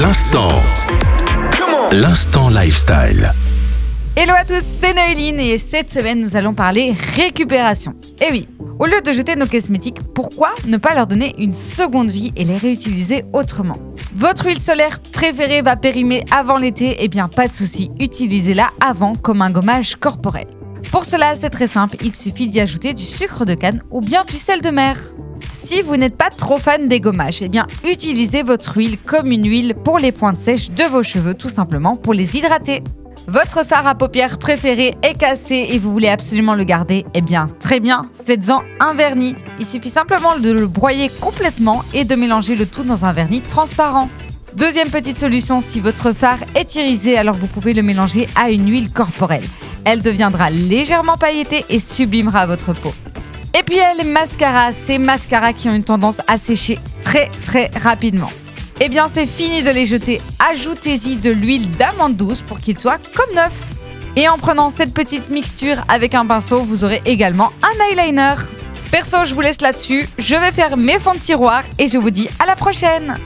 L'instant. L'instant lifestyle. Hello à tous, c'est Noéline et cette semaine nous allons parler récupération. Eh oui, au lieu de jeter nos cosmétiques, pourquoi ne pas leur donner une seconde vie et les réutiliser autrement? Votre huile solaire préférée va périmer avant l'été? Eh bien pas de souci, utilisez-la avant comme un gommage corporel. Pour cela, c'est très simple, il suffit d'y ajouter du sucre de canne ou bien du sel de mer. Si vous n'êtes pas trop fan des gommages, eh utilisez votre huile comme une huile pour les pointes sèches de vos cheveux, tout simplement pour les hydrater. Votre fard à paupières préféré est cassé et vous voulez absolument le garder Eh bien, très bien, faites-en un vernis. Il suffit simplement de le broyer complètement et de mélanger le tout dans un vernis transparent. Deuxième petite solution, si votre fard est irisé, alors vous pouvez le mélanger à une huile corporelle. Elle deviendra légèrement pailletée et sublimera votre peau. Et puis les mascaras, ces mascaras qui ont une tendance à sécher très très rapidement. Eh bien c'est fini de les jeter, ajoutez-y de l'huile d'amande douce pour qu'ils soient comme neufs. Et en prenant cette petite mixture avec un pinceau, vous aurez également un eyeliner. Perso, je vous laisse là-dessus, je vais faire mes fonds de tiroir et je vous dis à la prochaine